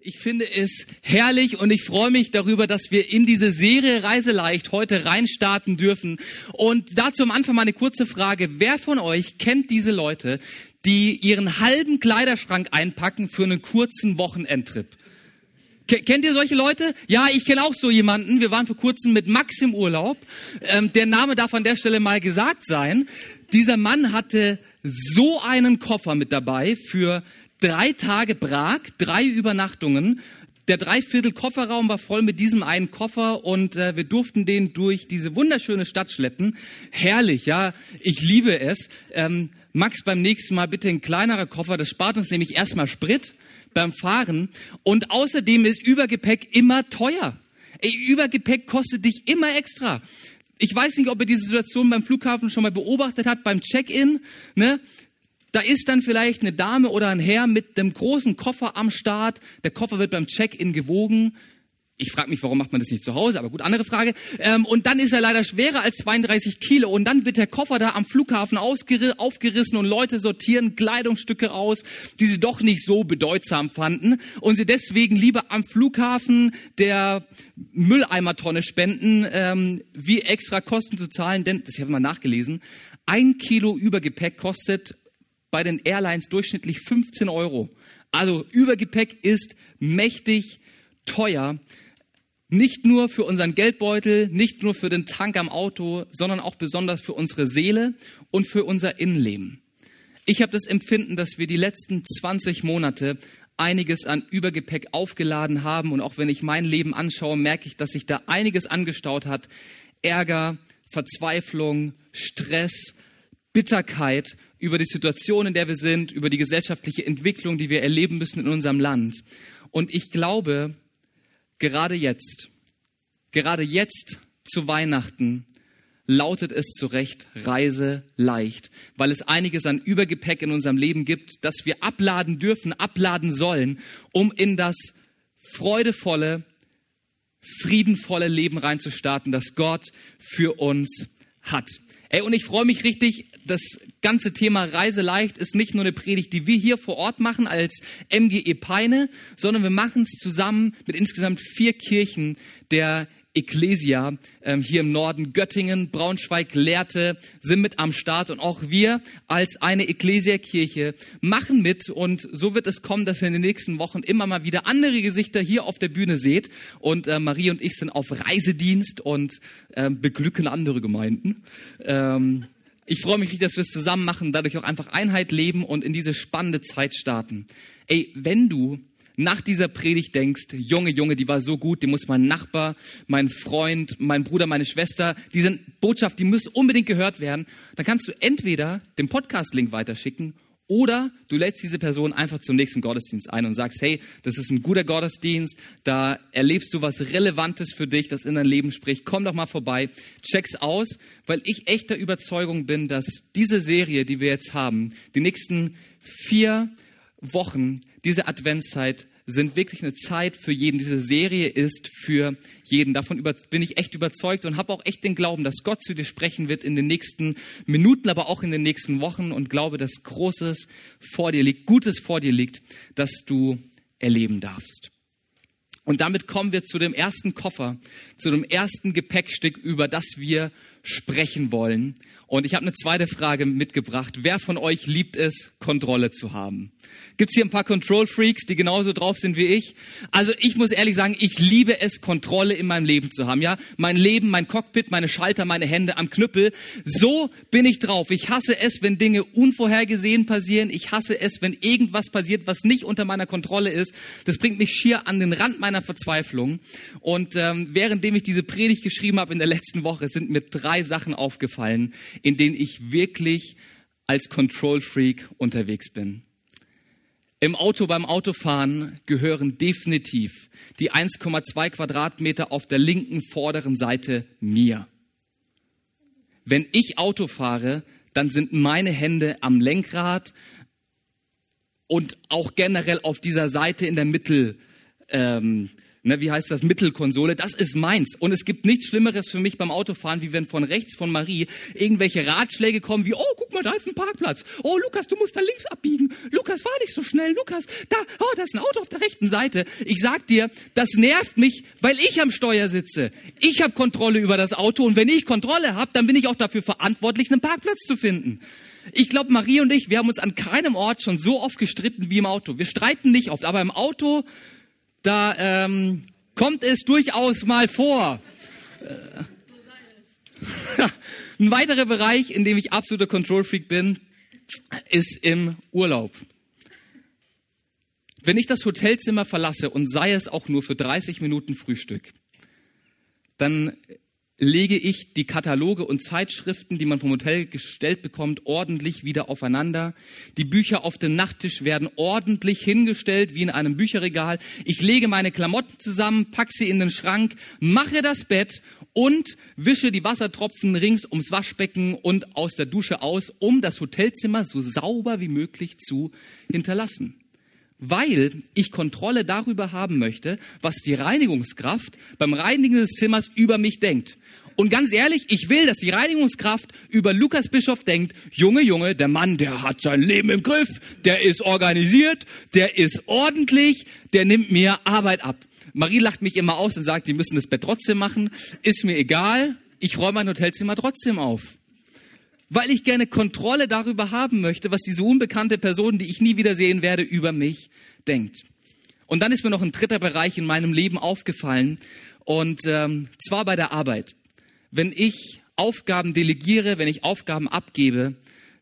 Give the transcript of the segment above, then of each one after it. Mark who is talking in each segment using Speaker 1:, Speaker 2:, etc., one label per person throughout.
Speaker 1: Ich finde es herrlich und ich freue mich darüber, dass wir in diese Serie Reiseleicht heute reinstarten dürfen. Und dazu am Anfang mal eine kurze Frage. Wer von euch kennt diese Leute, die ihren halben Kleiderschrank einpacken für einen kurzen Wochenendtrip? Kennt ihr solche Leute? Ja, ich kenne auch so jemanden. Wir waren vor kurzem mit Max im Urlaub. Ähm, der Name darf an der Stelle mal gesagt sein. Dieser Mann hatte so einen Koffer mit dabei für drei Tage Prag, drei Übernachtungen. Der Dreiviertel Kofferraum war voll mit diesem einen Koffer und äh, wir durften den durch diese wunderschöne Stadt schleppen. Herrlich, ja, ich liebe es. Ähm, Max, beim nächsten Mal bitte ein kleinerer Koffer, das spart uns nämlich erstmal Sprit beim Fahren. Und außerdem ist Übergepäck immer teuer. Ey, Übergepäck kostet dich immer extra. Ich weiß nicht, ob ihr diese Situation beim Flughafen schon mal beobachtet habt, beim Check-in. Ne? Da ist dann vielleicht eine Dame oder ein Herr mit einem großen Koffer am Start. Der Koffer wird beim Check-in gewogen. Ich frage mich, warum macht man das nicht zu Hause? Aber gut, andere Frage. Ähm, und dann ist er leider schwerer als 32 Kilo. Und dann wird der Koffer da am Flughafen aufgerissen und Leute sortieren Kleidungsstücke aus, die sie doch nicht so bedeutsam fanden. Und sie deswegen lieber am Flughafen der Mülleimertonne spenden, ähm, wie extra Kosten zu zahlen. Denn, das habe ich mal nachgelesen, ein Kilo Übergepäck kostet bei den Airlines durchschnittlich 15 Euro. Also Übergepäck ist mächtig teuer. Nicht nur für unseren Geldbeutel, nicht nur für den Tank am Auto, sondern auch besonders für unsere Seele und für unser Innenleben. Ich habe das Empfinden, dass wir die letzten 20 Monate einiges an Übergepäck aufgeladen haben. Und auch wenn ich mein Leben anschaue, merke ich, dass sich da einiges angestaut hat. Ärger, Verzweiflung, Stress, Bitterkeit über die Situation, in der wir sind, über die gesellschaftliche Entwicklung, die wir erleben müssen in unserem Land. Und ich glaube, gerade jetzt, gerade jetzt zu Weihnachten, lautet es zu Recht Reise leicht, weil es einiges an Übergepäck in unserem Leben gibt, das wir abladen dürfen, abladen sollen, um in das freudevolle, friedenvolle Leben reinzustarten, das Gott für uns hat. Ey, und ich freue mich richtig, das ganze Thema Reise leicht ist nicht nur eine Predigt, die wir hier vor Ort machen als MGE Peine, sondern wir machen es zusammen mit insgesamt vier Kirchen der Ecclesia ähm, hier im Norden Göttingen, Braunschweig, Lehrte sind mit am Start und auch wir als eine Ecclesia-Kirche machen mit und so wird es kommen, dass ihr in den nächsten Wochen immer mal wieder andere Gesichter hier auf der Bühne seht und äh, Marie und ich sind auf Reisedienst und äh, beglücken andere Gemeinden. Ähm, ich freue mich, dass wir es zusammen machen, dadurch auch einfach Einheit leben und in diese spannende Zeit starten. Ey, wenn du nach dieser Predigt denkst, Junge, Junge, die war so gut, die muss mein Nachbar, mein Freund, mein Bruder, meine Schwester, diese Botschaft, die muss unbedingt gehört werden, dann kannst du entweder den Podcast-Link weiterschicken oder du lädst diese Person einfach zum nächsten Gottesdienst ein und sagst, hey, das ist ein guter Gottesdienst, da erlebst du was Relevantes für dich, das in dein Leben spricht. Komm doch mal vorbei, check's aus, weil ich echt der Überzeugung bin, dass diese Serie, die wir jetzt haben, die nächsten vier Wochen, diese Adventszeit sind wirklich eine Zeit für jeden. Diese Serie ist für jeden. Davon bin ich echt überzeugt und habe auch echt den Glauben, dass Gott zu dir sprechen wird in den nächsten Minuten, aber auch in den nächsten Wochen und glaube, dass Großes vor dir liegt, Gutes vor dir liegt, das du erleben darfst. Und damit kommen wir zu dem ersten Koffer, zu dem ersten Gepäckstück, über das wir sprechen wollen. Und ich habe eine zweite Frage mitgebracht. Wer von euch liebt es, Kontrolle zu haben? Gibt's hier ein paar Control-Freaks, die genauso drauf sind wie ich? Also ich muss ehrlich sagen, ich liebe es, Kontrolle in meinem Leben zu haben. Ja, mein Leben, mein Cockpit, meine Schalter, meine Hände am Knüppel. So bin ich drauf. Ich hasse es, wenn Dinge unvorhergesehen passieren. Ich hasse es, wenn irgendwas passiert, was nicht unter meiner Kontrolle ist. Das bringt mich schier an den Rand meiner Verzweiflung. Und ähm, währenddem ich diese Predigt geschrieben habe in der letzten Woche, sind mir drei Sachen aufgefallen, in denen ich wirklich als Control Freak unterwegs bin. Im Auto beim Autofahren gehören definitiv die 1,2 Quadratmeter auf der linken vorderen Seite mir. Wenn ich Auto fahre, dann sind meine Hände am Lenkrad und auch generell auf dieser Seite in der Mitte, ähm, ne, wie heißt das, Mittelkonsole, das ist meins. Und es gibt nichts Schlimmeres für mich beim Autofahren, wie wenn von rechts von Marie irgendwelche Ratschläge kommen, wie, oh, guck mal, da ist ein Parkplatz. Oh, Lukas, du musst da links abbiegen. Lukas, fahr nicht so schnell. Lukas, da, oh, da ist ein Auto auf der rechten Seite. Ich sag dir, das nervt mich, weil ich am Steuer sitze. Ich habe Kontrolle über das Auto und wenn ich Kontrolle habe, dann bin ich auch dafür verantwortlich, einen Parkplatz zu finden. Ich glaube, Marie und ich, wir haben uns an keinem Ort schon so oft gestritten wie im Auto. Wir streiten nicht oft, aber im Auto, da ähm, kommt es durchaus mal vor. Äh, ein weiterer Bereich, in dem ich absoluter Control Freak bin, ist im Urlaub. Wenn ich das Hotelzimmer verlasse und sei es auch nur für 30 Minuten Frühstück, dann lege ich die Kataloge und Zeitschriften, die man vom Hotel gestellt bekommt, ordentlich wieder aufeinander. Die Bücher auf dem Nachttisch werden ordentlich hingestellt, wie in einem Bücherregal. Ich lege meine Klamotten zusammen, pack sie in den Schrank, mache das Bett und wische die Wassertropfen rings ums Waschbecken und aus der Dusche aus, um das Hotelzimmer so sauber wie möglich zu hinterlassen weil ich Kontrolle darüber haben möchte, was die Reinigungskraft beim Reinigen des Zimmers über mich denkt. Und ganz ehrlich, ich will, dass die Reinigungskraft über Lukas Bischof denkt, Junge, Junge, der Mann, der hat sein Leben im Griff, der ist organisiert, der ist ordentlich, der nimmt mir Arbeit ab. Marie lacht mich immer aus und sagt, die müssen das Bett trotzdem machen. Ist mir egal, ich räume mein Hotelzimmer trotzdem auf. Weil ich gerne Kontrolle darüber haben möchte, was diese unbekannte Person, die ich nie wiedersehen werde, über mich denkt. Und dann ist mir noch ein dritter Bereich in meinem Leben aufgefallen, und ähm, zwar bei der Arbeit wenn ich Aufgaben delegiere, wenn ich Aufgaben abgebe,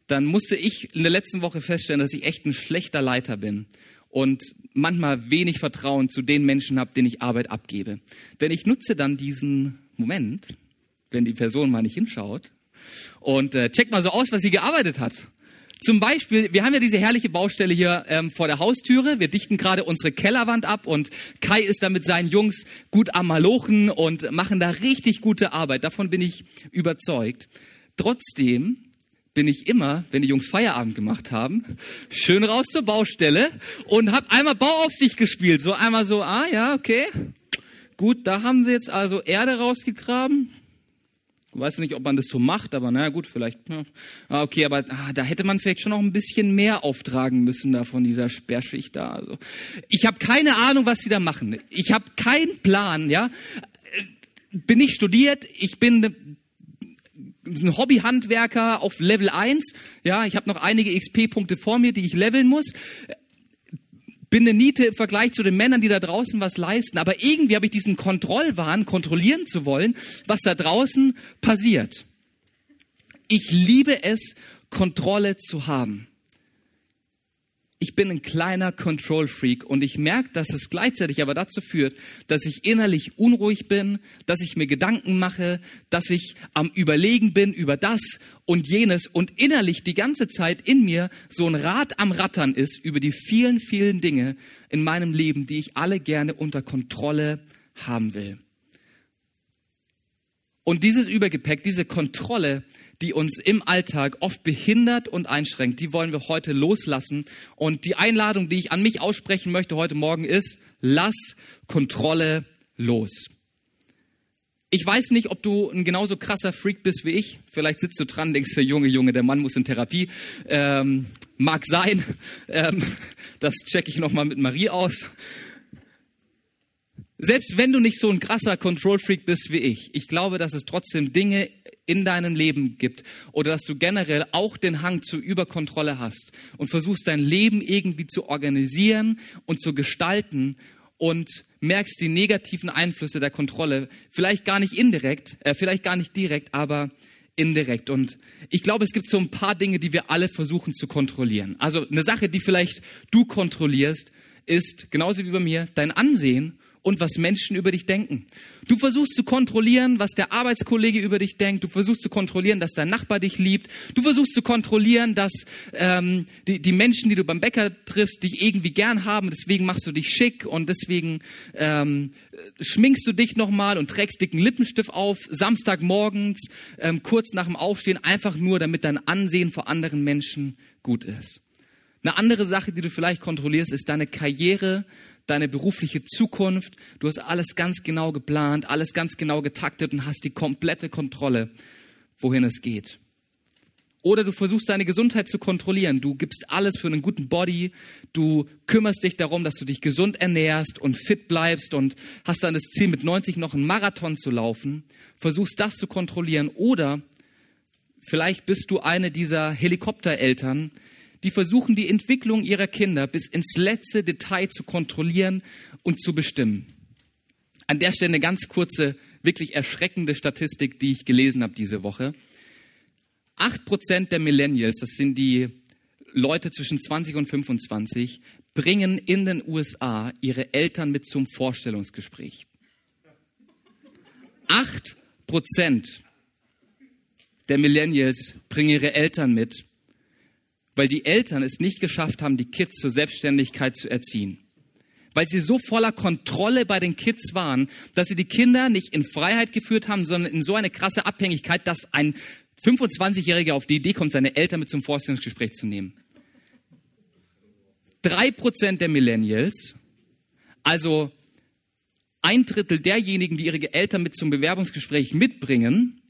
Speaker 1: dann musste ich in der letzten Woche feststellen, dass ich echt ein schlechter Leiter bin und manchmal wenig Vertrauen zu den Menschen habe, denen ich Arbeit abgebe. Denn ich nutze dann diesen Moment, wenn die Person mal nicht hinschaut und äh, check mal so aus, was sie gearbeitet hat. Zum Beispiel, wir haben ja diese herrliche Baustelle hier ähm, vor der Haustüre. Wir dichten gerade unsere Kellerwand ab und Kai ist da mit seinen Jungs gut am Malochen und machen da richtig gute Arbeit. Davon bin ich überzeugt. Trotzdem bin ich immer, wenn die Jungs Feierabend gemacht haben, schön raus zur Baustelle und habe einmal Bauaufsicht gespielt. So einmal so, ah ja, okay. Gut, da haben sie jetzt also Erde rausgegraben. Weiß nicht, ob man das so macht, aber naja, gut, vielleicht. Ja. Ah, okay, aber ah, da hätte man vielleicht schon noch ein bisschen mehr auftragen müssen da von dieser Sperrschicht da. Also, ich habe keine Ahnung, was sie da machen. Ich habe keinen Plan, ja. Bin ich studiert, ich bin ein Hobbyhandwerker auf Level 1. Ja, ich habe noch einige XP-Punkte vor mir, die ich leveln muss bin eine Niete im Vergleich zu den Männern, die da draußen was leisten. Aber irgendwie habe ich diesen Kontrollwahn, kontrollieren zu wollen, was da draußen passiert. Ich liebe es, Kontrolle zu haben ich bin ein kleiner Control Freak und ich merke, dass es gleichzeitig aber dazu führt, dass ich innerlich unruhig bin, dass ich mir Gedanken mache, dass ich am Überlegen bin über das und jenes und innerlich die ganze Zeit in mir so ein Rad am Rattern ist über die vielen, vielen Dinge in meinem Leben, die ich alle gerne unter Kontrolle haben will. Und dieses Übergepäck, diese Kontrolle, die uns im Alltag oft behindert und einschränkt, die wollen wir heute loslassen. Und die Einladung, die ich an mich aussprechen möchte heute Morgen ist, lass Kontrolle los. Ich weiß nicht, ob du ein genauso krasser Freak bist wie ich. Vielleicht sitzt du dran, denkst du, Junge, Junge, der Mann muss in Therapie. Ähm, mag sein. Ähm, das checke ich nochmal mit Marie aus. Selbst wenn du nicht so ein krasser Control Freak bist wie ich, ich glaube, dass es trotzdem Dinge in deinem Leben gibt oder dass du generell auch den Hang zur Überkontrolle hast und versuchst dein Leben irgendwie zu organisieren und zu gestalten und merkst die negativen Einflüsse der Kontrolle, vielleicht gar nicht indirekt, äh, vielleicht gar nicht direkt, aber indirekt. Und ich glaube, es gibt so ein paar Dinge, die wir alle versuchen zu kontrollieren. Also eine Sache, die vielleicht du kontrollierst, ist genauso wie bei mir dein Ansehen und was Menschen über dich denken. Du versuchst zu kontrollieren, was der Arbeitskollege über dich denkt. Du versuchst zu kontrollieren, dass dein Nachbar dich liebt. Du versuchst zu kontrollieren, dass ähm, die, die Menschen, die du beim Bäcker triffst, dich irgendwie gern haben. Deswegen machst du dich schick und deswegen ähm, schminkst du dich nochmal und trägst dicken Lippenstift auf, Samstagmorgens, ähm, kurz nach dem Aufstehen, einfach nur, damit dein Ansehen vor anderen Menschen gut ist. Eine andere Sache, die du vielleicht kontrollierst, ist deine Karriere, deine berufliche Zukunft. Du hast alles ganz genau geplant, alles ganz genau getaktet und hast die komplette Kontrolle, wohin es geht. Oder du versuchst deine Gesundheit zu kontrollieren. Du gibst alles für einen guten Body. Du kümmerst dich darum, dass du dich gesund ernährst und fit bleibst und hast dann das Ziel, mit 90 noch einen Marathon zu laufen. Versuchst das zu kontrollieren. Oder vielleicht bist du eine dieser Helikoptereltern, die versuchen, die Entwicklung ihrer Kinder bis ins letzte Detail zu kontrollieren und zu bestimmen. An der Stelle eine ganz kurze, wirklich erschreckende Statistik, die ich gelesen habe diese Woche. Acht Prozent der Millennials, das sind die Leute zwischen 20 und 25, bringen in den USA ihre Eltern mit zum Vorstellungsgespräch. Acht Prozent der Millennials bringen ihre Eltern mit, weil die Eltern es nicht geschafft haben, die Kids zur Selbstständigkeit zu erziehen. Weil sie so voller Kontrolle bei den Kids waren, dass sie die Kinder nicht in Freiheit geführt haben, sondern in so eine krasse Abhängigkeit, dass ein 25-Jähriger auf die Idee kommt, seine Eltern mit zum Vorstellungsgespräch zu nehmen. Drei Prozent der Millennials, also ein Drittel derjenigen, die ihre Eltern mit zum Bewerbungsgespräch mitbringen,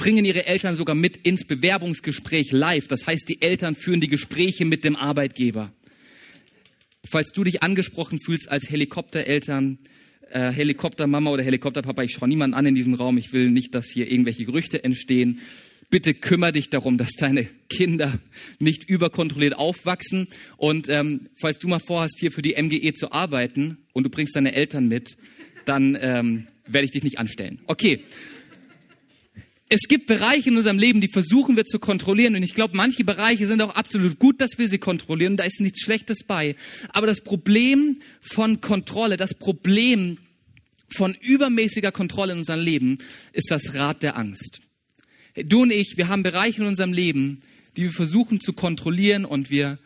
Speaker 1: bringen ihre Eltern sogar mit ins Bewerbungsgespräch live. Das heißt, die Eltern führen die Gespräche mit dem Arbeitgeber. Falls du dich angesprochen fühlst als Helikoptereltern, äh, Helikoptermama oder Helikopterpapa, ich schaue niemanden an in diesem Raum, ich will nicht, dass hier irgendwelche Gerüchte entstehen. Bitte kümmere dich darum, dass deine Kinder nicht überkontrolliert aufwachsen. Und ähm, falls du mal vorhast, hier für die MGE zu arbeiten und du bringst deine Eltern mit, dann ähm, werde ich dich nicht anstellen. Okay. Es gibt Bereiche in unserem Leben, die versuchen wir zu kontrollieren. Und ich glaube, manche Bereiche sind auch absolut gut, dass wir sie kontrollieren. Da ist nichts Schlechtes bei. Aber das Problem von Kontrolle, das Problem von übermäßiger Kontrolle in unserem Leben ist das Rad der Angst. Du und ich, wir haben Bereiche in unserem Leben, die wir versuchen zu kontrollieren und wir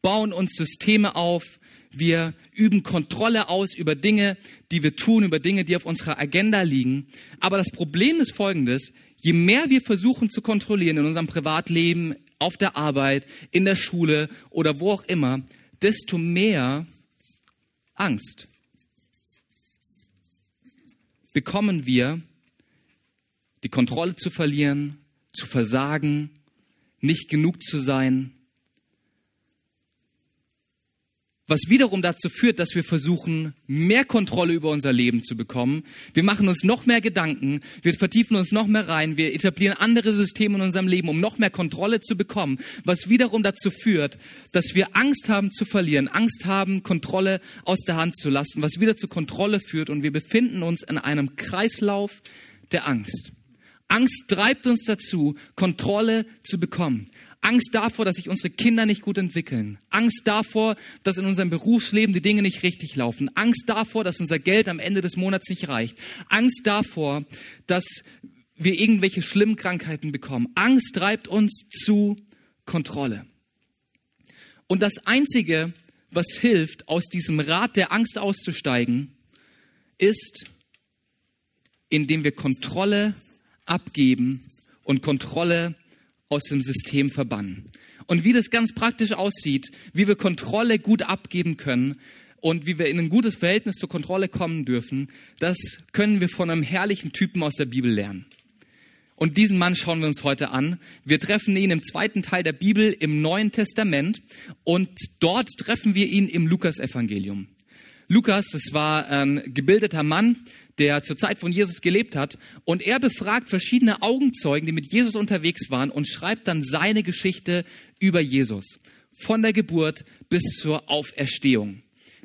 Speaker 1: bauen uns Systeme auf, wir üben Kontrolle aus über Dinge, die wir tun, über Dinge, die auf unserer Agenda liegen. Aber das Problem ist folgendes, je mehr wir versuchen zu kontrollieren in unserem Privatleben, auf der Arbeit, in der Schule oder wo auch immer, desto mehr Angst bekommen wir, die Kontrolle zu verlieren, zu versagen, nicht genug zu sein, was wiederum dazu führt, dass wir versuchen, mehr Kontrolle über unser Leben zu bekommen. Wir machen uns noch mehr Gedanken, wir vertiefen uns noch mehr rein, wir etablieren andere Systeme in unserem Leben, um noch mehr Kontrolle zu bekommen, was wiederum dazu führt, dass wir Angst haben zu verlieren, Angst haben, Kontrolle aus der Hand zu lassen, was wieder zu Kontrolle führt und wir befinden uns in einem Kreislauf der Angst. Angst treibt uns dazu, Kontrolle zu bekommen. Angst davor, dass sich unsere Kinder nicht gut entwickeln. Angst davor, dass in unserem Berufsleben die Dinge nicht richtig laufen. Angst davor, dass unser Geld am Ende des Monats nicht reicht. Angst davor, dass wir irgendwelche schlimmen Krankheiten bekommen. Angst treibt uns zu Kontrolle. Und das Einzige, was hilft, aus diesem Rad der Angst auszusteigen, ist, indem wir Kontrolle abgeben und Kontrolle aus dem System verbannen. Und wie das ganz praktisch aussieht, wie wir Kontrolle gut abgeben können und wie wir in ein gutes Verhältnis zur Kontrolle kommen dürfen, das können wir von einem herrlichen Typen aus der Bibel lernen. Und diesen Mann schauen wir uns heute an. Wir treffen ihn im zweiten Teil der Bibel im Neuen Testament und dort treffen wir ihn im Lukasevangelium. Lukas, das war ein gebildeter Mann, der zur Zeit von Jesus gelebt hat. Und er befragt verschiedene Augenzeugen, die mit Jesus unterwegs waren und schreibt dann seine Geschichte über Jesus. Von der Geburt bis zur Auferstehung,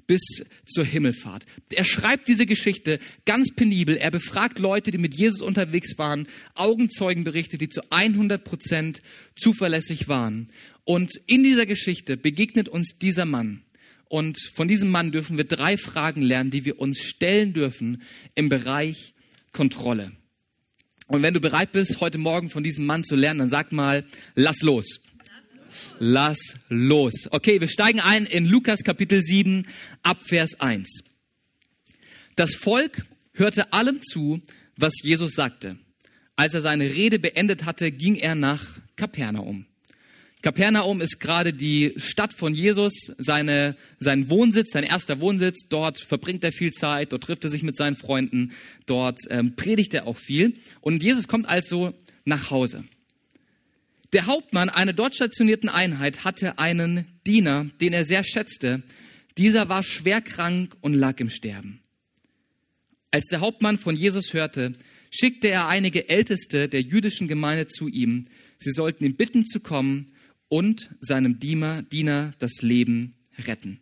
Speaker 1: bis zur Himmelfahrt. Er schreibt diese Geschichte ganz penibel. Er befragt Leute, die mit Jesus unterwegs waren, Augenzeugenberichte, die zu 100 Prozent zuverlässig waren. Und in dieser Geschichte begegnet uns dieser Mann und von diesem Mann dürfen wir drei Fragen lernen, die wir uns stellen dürfen im Bereich Kontrolle. Und wenn du bereit bist, heute Morgen von diesem Mann zu lernen, dann sag mal, lass los. Lass los. Okay, wir steigen ein in Lukas Kapitel 7 ab Vers 1. Das Volk hörte allem zu, was Jesus sagte. Als er seine Rede beendet hatte, ging er nach Kapernaum. Kapernaum ist gerade die Stadt von Jesus, seine, sein Wohnsitz, sein erster Wohnsitz. Dort verbringt er viel Zeit, dort trifft er sich mit seinen Freunden, dort ähm, predigt er auch viel. Und Jesus kommt also nach Hause. Der Hauptmann einer dort stationierten Einheit hatte einen Diener, den er sehr schätzte. Dieser war schwer krank und lag im Sterben. Als der Hauptmann von Jesus hörte, schickte er einige Älteste der jüdischen Gemeinde zu ihm. Sie sollten ihn bitten zu kommen und seinem Diener, Diener das Leben retten.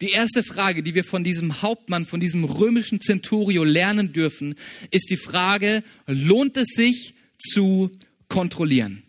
Speaker 1: Die erste Frage, die wir von diesem Hauptmann, von diesem römischen Centurio lernen dürfen, ist die Frage, lohnt es sich zu kontrollieren?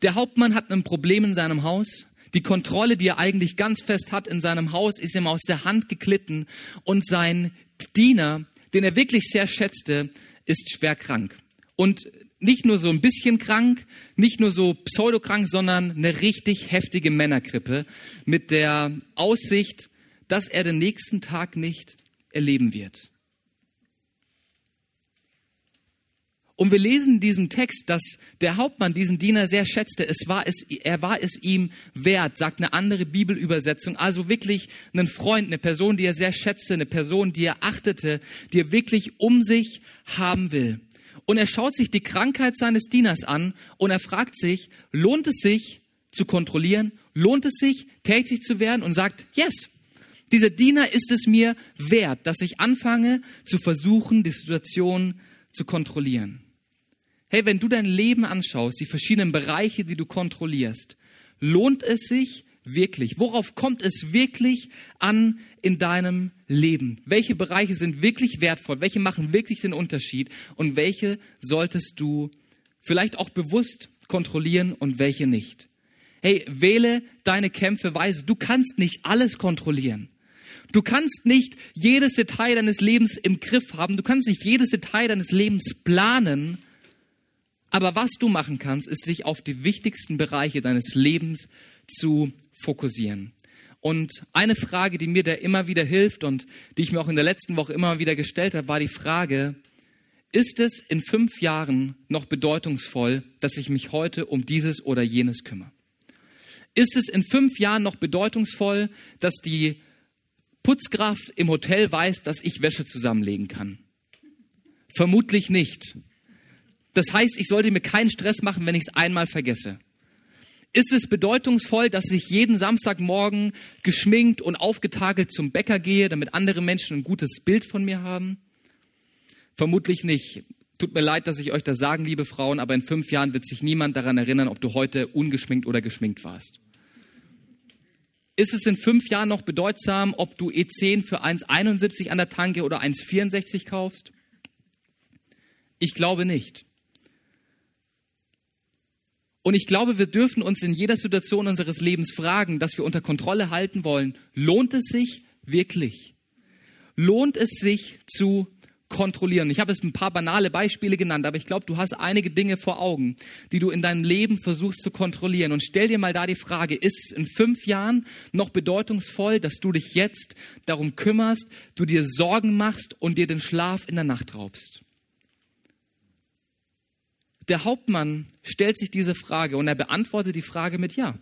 Speaker 1: Der Hauptmann hat ein Problem in seinem Haus. Die Kontrolle, die er eigentlich ganz fest hat in seinem Haus, ist ihm aus der Hand geklitten und sein Diener, den er wirklich sehr schätzte, ist schwer krank. Und nicht nur so ein bisschen krank, nicht nur so pseudokrank, sondern eine richtig heftige Männergrippe mit der Aussicht, dass er den nächsten Tag nicht erleben wird. Und wir lesen in diesem Text, dass der Hauptmann diesen Diener sehr schätzte. Es war es, er war es ihm wert, sagt eine andere Bibelübersetzung. Also wirklich einen Freund, eine Person, die er sehr schätzte, eine Person, die er achtete, die er wirklich um sich haben will und er schaut sich die Krankheit seines Dieners an und er fragt sich, lohnt es sich zu kontrollieren? Lohnt es sich, tätig zu werden? Und sagt, yes, dieser Diener ist es mir wert, dass ich anfange zu versuchen, die Situation zu kontrollieren. Hey, wenn du dein Leben anschaust, die verschiedenen Bereiche, die du kontrollierst, lohnt es sich, wirklich? Worauf kommt es wirklich an in deinem Leben? Welche Bereiche sind wirklich wertvoll? Welche machen wirklich den Unterschied? Und welche solltest du vielleicht auch bewusst kontrollieren und welche nicht? Hey, wähle deine Kämpfe weise. Du kannst nicht alles kontrollieren. Du kannst nicht jedes Detail deines Lebens im Griff haben. Du kannst nicht jedes Detail deines Lebens planen. Aber was du machen kannst, ist sich auf die wichtigsten Bereiche deines Lebens zu fokussieren. Und eine Frage, die mir da immer wieder hilft und die ich mir auch in der letzten Woche immer wieder gestellt habe, war die Frage, ist es in fünf Jahren noch bedeutungsvoll, dass ich mich heute um dieses oder jenes kümmere? Ist es in fünf Jahren noch bedeutungsvoll, dass die Putzkraft im Hotel weiß, dass ich Wäsche zusammenlegen kann? Vermutlich nicht. Das heißt, ich sollte mir keinen Stress machen, wenn ich es einmal vergesse. Ist es bedeutungsvoll, dass ich jeden Samstagmorgen geschminkt und aufgetakelt zum Bäcker gehe, damit andere Menschen ein gutes Bild von mir haben? Vermutlich nicht. Tut mir leid, dass ich euch das sagen, liebe Frauen, aber in fünf Jahren wird sich niemand daran erinnern, ob du heute ungeschminkt oder geschminkt warst. Ist es in fünf Jahren noch bedeutsam, ob du E10 für 1,71 an der Tanke oder 1,64 kaufst? Ich glaube nicht. Und ich glaube, wir dürfen uns in jeder Situation unseres Lebens fragen, dass wir unter Kontrolle halten wollen. Lohnt es sich wirklich? Lohnt es sich zu kontrollieren? Ich habe jetzt ein paar banale Beispiele genannt, aber ich glaube, du hast einige Dinge vor Augen, die du in deinem Leben versuchst zu kontrollieren. Und stell dir mal da die Frage, ist es in fünf Jahren noch bedeutungsvoll, dass du dich jetzt darum kümmerst, du dir Sorgen machst und dir den Schlaf in der Nacht raubst? Der Hauptmann stellt sich diese Frage und er beantwortet die Frage mit Ja.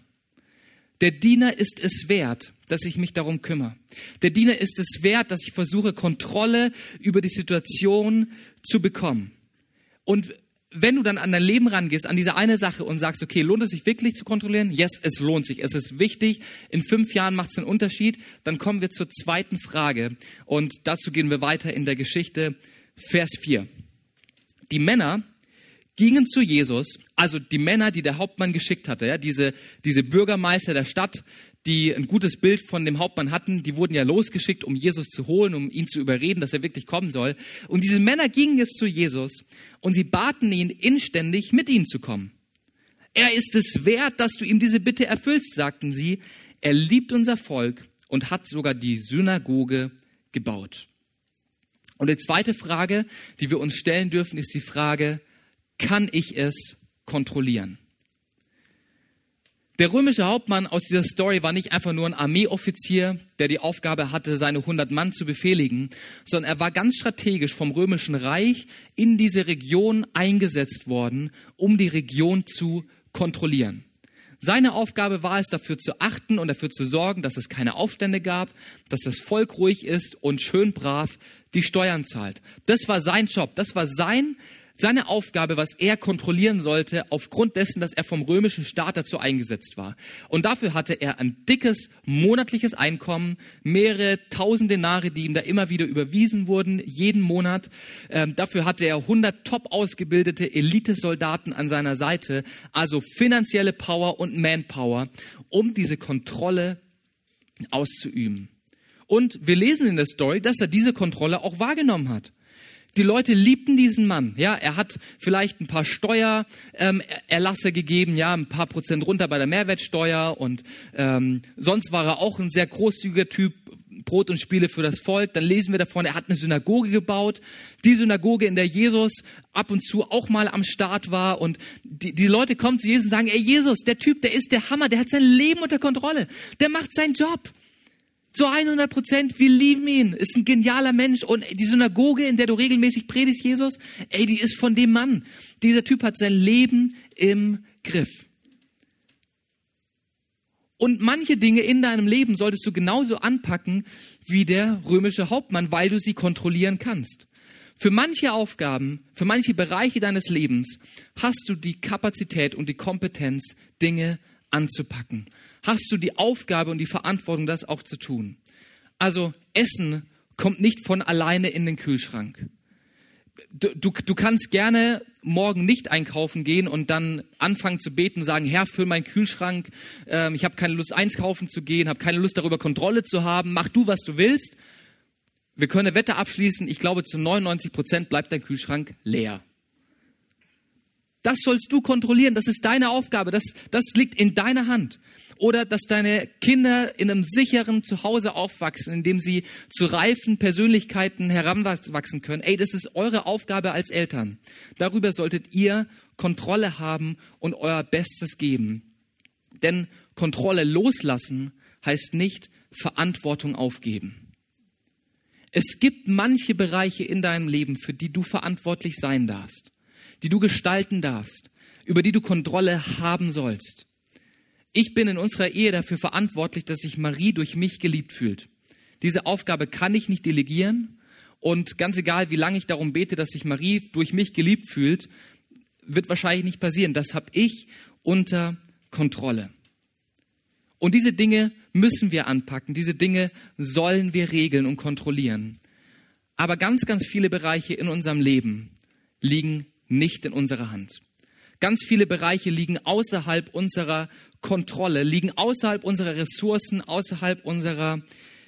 Speaker 1: Der Diener ist es wert, dass ich mich darum kümmere. Der Diener ist es wert, dass ich versuche, Kontrolle über die Situation zu bekommen. Und wenn du dann an dein Leben rangehst, an diese eine Sache und sagst, okay, lohnt es sich wirklich zu kontrollieren? Yes, es lohnt sich. Es ist wichtig. In fünf Jahren macht es einen Unterschied. Dann kommen wir zur zweiten Frage. Und dazu gehen wir weiter in der Geschichte. Vers 4. Die Männer, gingen zu Jesus, also die Männer, die der Hauptmann geschickt hatte, ja, diese, diese Bürgermeister der Stadt, die ein gutes Bild von dem Hauptmann hatten, die wurden ja losgeschickt, um Jesus zu holen, um ihn zu überreden, dass er wirklich kommen soll. Und diese Männer gingen jetzt zu Jesus und sie baten ihn inständig, mit ihnen zu kommen. Er ist es wert, dass du ihm diese Bitte erfüllst, sagten sie. Er liebt unser Volk und hat sogar die Synagoge gebaut. Und die zweite Frage, die wir uns stellen dürfen, ist die Frage, kann ich es kontrollieren? Der römische Hauptmann aus dieser Story war nicht einfach nur ein Armeeoffizier, der die Aufgabe hatte, seine 100 Mann zu befehligen, sondern er war ganz strategisch vom römischen Reich in diese Region eingesetzt worden, um die Region zu kontrollieren. Seine Aufgabe war es, dafür zu achten und dafür zu sorgen, dass es keine Aufstände gab, dass das Volk ruhig ist und schön brav die Steuern zahlt. Das war sein Job, das war sein seine Aufgabe, was er kontrollieren sollte, aufgrund dessen, dass er vom römischen Staat dazu eingesetzt war. Und dafür hatte er ein dickes monatliches Einkommen, mehrere tausend Denare, die ihm da immer wieder überwiesen wurden, jeden Monat. Ähm, dafür hatte er 100 top ausgebildete Elitesoldaten an seiner Seite, also finanzielle Power und Manpower, um diese Kontrolle auszuüben. Und wir lesen in der Story, dass er diese Kontrolle auch wahrgenommen hat. Die Leute liebten diesen Mann. Ja, er hat vielleicht ein paar Steuererlasse ähm, gegeben, ja, ein paar Prozent runter bei der Mehrwertsteuer und ähm, sonst war er auch ein sehr großzügiger Typ. Brot und Spiele für das Volk. Dann lesen wir davon, er hat eine Synagoge gebaut. Die Synagoge, in der Jesus ab und zu auch mal am Start war. Und die, die Leute kommen zu Jesus und sagen, ey Jesus, der Typ, der ist der Hammer, der hat sein Leben unter Kontrolle. Der macht seinen Job. Zu 100 Prozent, wir lieben ihn. Ist ein genialer Mensch. Und die Synagoge, in der du regelmäßig predigst, Jesus, ey, die ist von dem Mann. Dieser Typ hat sein Leben im Griff. Und manche Dinge in deinem Leben solltest du genauso anpacken wie der römische Hauptmann, weil du sie kontrollieren kannst. Für manche Aufgaben, für manche Bereiche deines Lebens hast du die Kapazität und die Kompetenz, Dinge anzupacken hast du die Aufgabe und die Verantwortung, das auch zu tun. Also Essen kommt nicht von alleine in den Kühlschrank. Du, du, du kannst gerne morgen nicht einkaufen gehen und dann anfangen zu beten, sagen, Herr, füll meinen Kühlschrank, ähm, ich habe keine Lust einkaufen zu gehen, habe keine Lust darüber Kontrolle zu haben, mach du, was du willst. Wir können eine Wette abschließen, ich glaube zu 99 Prozent bleibt dein Kühlschrank leer. Das sollst du kontrollieren, das ist deine Aufgabe, das, das liegt in deiner Hand oder dass deine Kinder in einem sicheren Zuhause aufwachsen, in dem sie zu reifen Persönlichkeiten heranwachsen können. Ey, das ist eure Aufgabe als Eltern. Darüber solltet ihr Kontrolle haben und euer Bestes geben. Denn Kontrolle loslassen heißt nicht Verantwortung aufgeben. Es gibt manche Bereiche in deinem Leben, für die du verantwortlich sein darfst, die du gestalten darfst, über die du Kontrolle haben sollst. Ich bin in unserer Ehe dafür verantwortlich, dass sich Marie durch mich geliebt fühlt. Diese Aufgabe kann ich nicht delegieren. Und ganz egal, wie lange ich darum bete, dass sich Marie durch mich geliebt fühlt, wird wahrscheinlich nicht passieren. Das habe ich unter Kontrolle. Und diese Dinge müssen wir anpacken. Diese Dinge sollen wir regeln und kontrollieren. Aber ganz, ganz viele Bereiche in unserem Leben liegen nicht in unserer Hand. Ganz viele Bereiche liegen außerhalb unserer Kontrolle, liegen außerhalb unserer Ressourcen, außerhalb unserer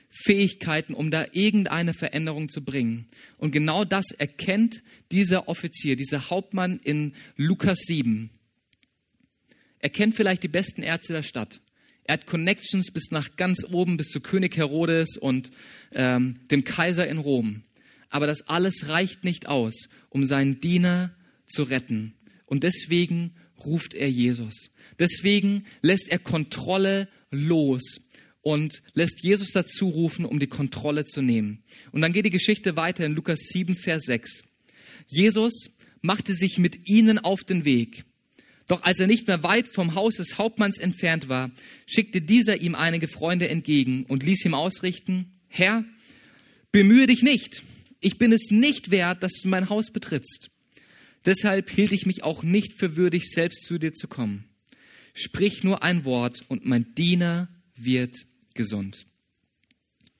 Speaker 1: Fähigkeiten, um da irgendeine Veränderung zu bringen. Und genau das erkennt dieser Offizier, dieser Hauptmann in Lukas 7. Er kennt vielleicht die besten Ärzte der Stadt. Er hat Connections bis nach ganz oben, bis zu König Herodes und ähm, dem Kaiser in Rom. Aber das alles reicht nicht aus, um seinen Diener zu retten. Und deswegen ruft er Jesus. Deswegen lässt er Kontrolle los und lässt Jesus dazu rufen, um die Kontrolle zu nehmen. Und dann geht die Geschichte weiter in Lukas 7, Vers 6. Jesus machte sich mit ihnen auf den Weg. Doch als er nicht mehr weit vom Haus des Hauptmanns entfernt war, schickte dieser ihm einige Freunde entgegen und ließ ihm ausrichten, Herr, bemühe dich nicht, ich bin es nicht wert, dass du mein Haus betrittst. Deshalb hielt ich mich auch nicht für würdig, selbst zu dir zu kommen. Sprich nur ein Wort und mein Diener wird gesund.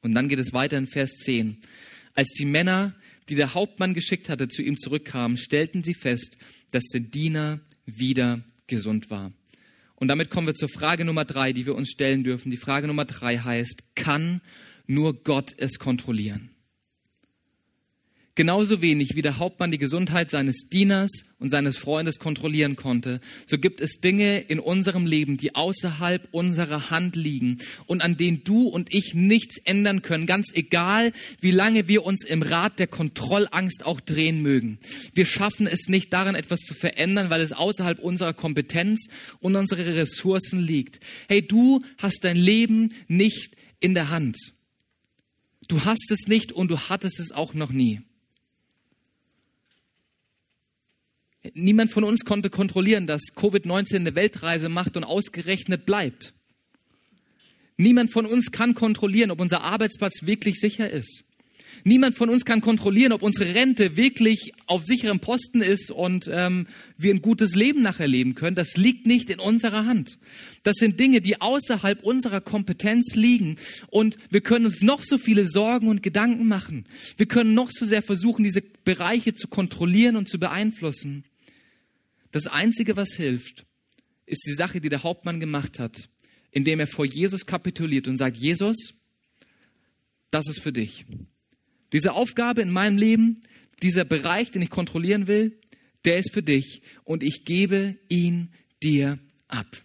Speaker 1: Und dann geht es weiter in Vers 10. Als die Männer, die der Hauptmann geschickt hatte, zu ihm zurückkamen, stellten sie fest, dass der Diener wieder gesund war. Und damit kommen wir zur Frage Nummer drei, die wir uns stellen dürfen. Die Frage Nummer drei heißt, kann nur Gott es kontrollieren? Genauso wenig wie der Hauptmann die Gesundheit seines Dieners und seines Freundes kontrollieren konnte, so gibt es Dinge in unserem Leben, die außerhalb unserer Hand liegen und an denen du und ich nichts ändern können, ganz egal, wie lange wir uns im Rad der Kontrollangst auch drehen mögen. Wir schaffen es nicht daran, etwas zu verändern, weil es außerhalb unserer Kompetenz und unserer Ressourcen liegt. Hey, du hast dein Leben nicht in der Hand. Du hast es nicht und du hattest es auch noch nie. Niemand von uns konnte kontrollieren, dass Covid-19 eine Weltreise macht und ausgerechnet bleibt. Niemand von uns kann kontrollieren, ob unser Arbeitsplatz wirklich sicher ist. Niemand von uns kann kontrollieren, ob unsere Rente wirklich auf sicherem Posten ist und ähm, wir ein gutes Leben nachher leben können. Das liegt nicht in unserer Hand. Das sind Dinge, die außerhalb unserer Kompetenz liegen. Und wir können uns noch so viele Sorgen und Gedanken machen. Wir können noch so sehr versuchen, diese Bereiche zu kontrollieren und zu beeinflussen. Das Einzige, was hilft, ist die Sache, die der Hauptmann gemacht hat, indem er vor Jesus kapituliert und sagt, Jesus, das ist für dich. Diese Aufgabe in meinem Leben, dieser Bereich, den ich kontrollieren will, der ist für dich und ich gebe ihn dir ab.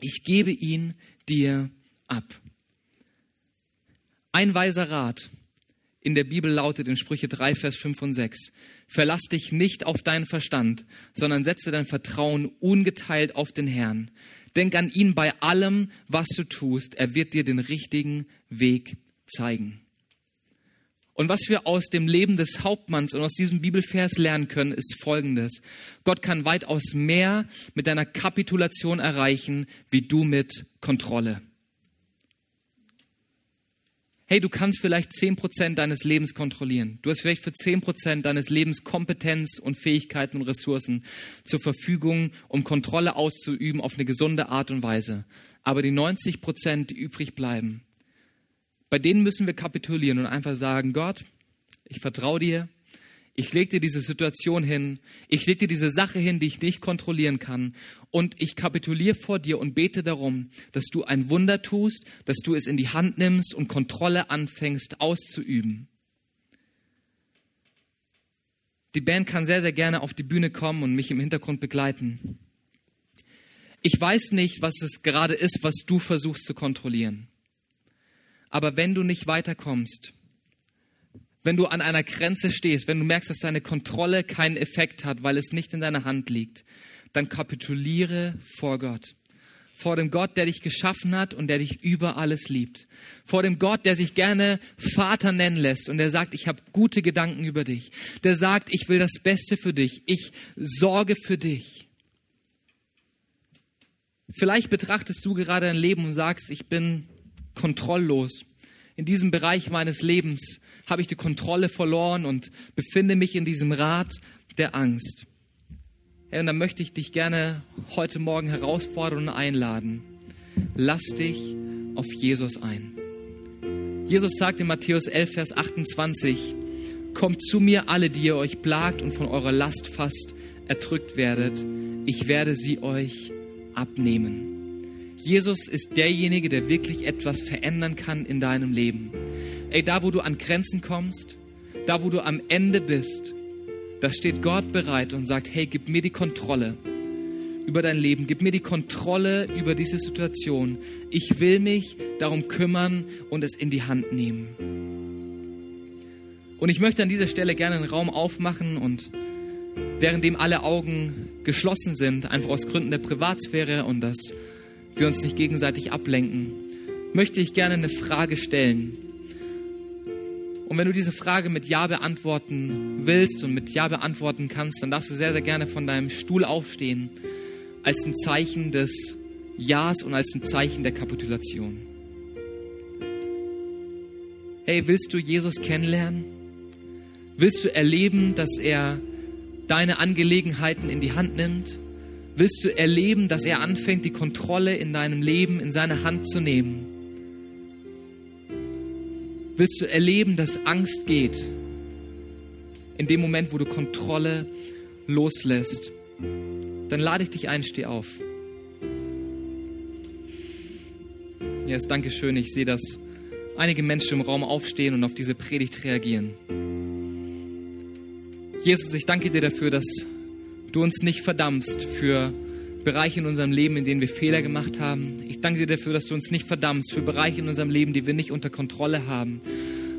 Speaker 1: Ich gebe ihn dir ab. Ein weiser Rat in der Bibel lautet in Sprüche 3, Vers 5 und 6. Verlass dich nicht auf deinen Verstand, sondern setze dein Vertrauen ungeteilt auf den Herrn. Denk an ihn bei allem, was du tust. Er wird dir den richtigen Weg zeigen. Und was wir aus dem Leben des Hauptmanns und aus diesem Bibelvers lernen können, ist Folgendes. Gott kann weitaus mehr mit deiner Kapitulation erreichen, wie du mit Kontrolle. Hey, du kannst vielleicht zehn Prozent deines Lebens kontrollieren. Du hast vielleicht für zehn Prozent deines Lebens Kompetenz und Fähigkeiten und Ressourcen zur Verfügung, um Kontrolle auszuüben auf eine gesunde Art und Weise. Aber die 90 Prozent, die übrig bleiben, bei denen müssen wir kapitulieren und einfach sagen, Gott, ich vertraue dir, ich lege dir diese Situation hin, ich lege dir diese Sache hin, die ich nicht kontrollieren kann und ich kapituliere vor dir und bete darum, dass du ein Wunder tust, dass du es in die Hand nimmst und Kontrolle anfängst auszuüben. Die Band kann sehr, sehr gerne auf die Bühne kommen und mich im Hintergrund begleiten. Ich weiß nicht, was es gerade ist, was du versuchst zu kontrollieren. Aber wenn du nicht weiterkommst, wenn du an einer Grenze stehst, wenn du merkst, dass deine Kontrolle keinen Effekt hat, weil es nicht in deiner Hand liegt, dann kapituliere vor Gott. Vor dem Gott, der dich geschaffen hat und der dich über alles liebt. Vor dem Gott, der sich gerne Vater nennen lässt und der sagt, ich habe gute Gedanken über dich. Der sagt, ich will das Beste für dich. Ich sorge für dich. Vielleicht betrachtest du gerade dein Leben und sagst, ich bin kontrolllos. In diesem Bereich meines Lebens habe ich die Kontrolle verloren und befinde mich in diesem Rad der Angst. Hey, und dann möchte ich dich gerne heute Morgen herausfordern und einladen. Lass dich auf Jesus ein. Jesus sagt in Matthäus 11, Vers 28, Kommt zu mir alle, die ihr euch plagt und von eurer Last fast erdrückt werdet. Ich werde sie euch abnehmen. Jesus ist derjenige, der wirklich etwas verändern kann in deinem Leben. Ey, da wo du an Grenzen kommst, da wo du am Ende bist, da steht Gott bereit und sagt, hey, gib mir die Kontrolle über dein Leben, gib mir die Kontrolle über diese Situation. Ich will mich darum kümmern und es in die Hand nehmen. Und ich möchte an dieser Stelle gerne einen Raum aufmachen und währenddem alle Augen geschlossen sind, einfach aus Gründen der Privatsphäre und das wir uns nicht gegenseitig ablenken, möchte ich gerne eine Frage stellen. Und wenn du diese Frage mit Ja beantworten willst und mit Ja beantworten kannst, dann darfst du sehr, sehr gerne von deinem Stuhl aufstehen, als ein Zeichen des Ja's und als ein Zeichen der Kapitulation. Hey, willst du Jesus kennenlernen? Willst du erleben, dass er deine Angelegenheiten in die Hand nimmt? Willst du erleben, dass er anfängt, die Kontrolle in deinem Leben in seine Hand zu nehmen? Willst du erleben, dass Angst geht in dem Moment, wo du Kontrolle loslässt? Dann lade ich dich ein, steh auf. Yes, danke schön. Ich sehe, dass einige Menschen im Raum aufstehen und auf diese Predigt reagieren. Jesus, ich danke dir dafür, dass du uns nicht verdammst für Bereiche in unserem Leben, in denen wir Fehler gemacht haben. Ich danke dir dafür, dass du uns nicht verdammst für Bereiche in unserem Leben, die wir nicht unter Kontrolle haben,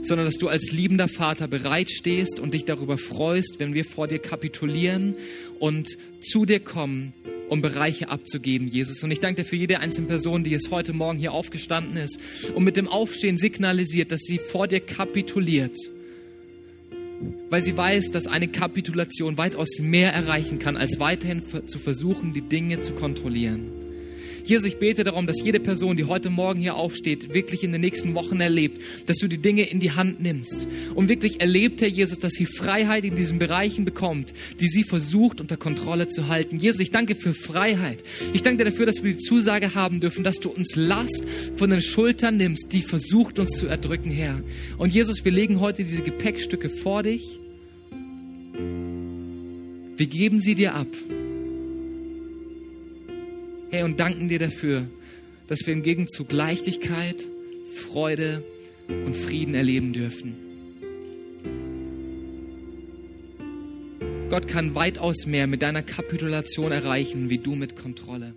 Speaker 1: sondern dass du als liebender Vater bereit stehst und dich darüber freust, wenn wir vor dir kapitulieren und zu dir kommen, um Bereiche abzugeben, Jesus. Und ich danke dir für jede einzelne Person, die jetzt heute Morgen hier aufgestanden ist und mit dem Aufstehen signalisiert, dass sie vor dir kapituliert weil sie weiß, dass eine Kapitulation weitaus mehr erreichen kann, als weiterhin zu versuchen, die Dinge zu kontrollieren. Jesus, ich bete darum, dass jede Person, die heute Morgen hier aufsteht, wirklich in den nächsten Wochen erlebt, dass du die Dinge in die Hand nimmst und wirklich erlebt, Herr Jesus, dass sie Freiheit in diesen Bereichen bekommt, die sie versucht unter Kontrolle zu halten. Jesus, ich danke für Freiheit. Ich danke dir dafür, dass wir die Zusage haben dürfen, dass du uns Last von den Schultern nimmst, die versucht uns zu erdrücken, Herr. Und Jesus, wir legen heute diese Gepäckstücke vor dich. Wir geben sie dir ab. Hey, und danken dir dafür, dass wir im Gegenzug Leichtigkeit, Freude und Frieden erleben dürfen. Gott kann weitaus mehr mit deiner Kapitulation erreichen, wie du mit Kontrolle.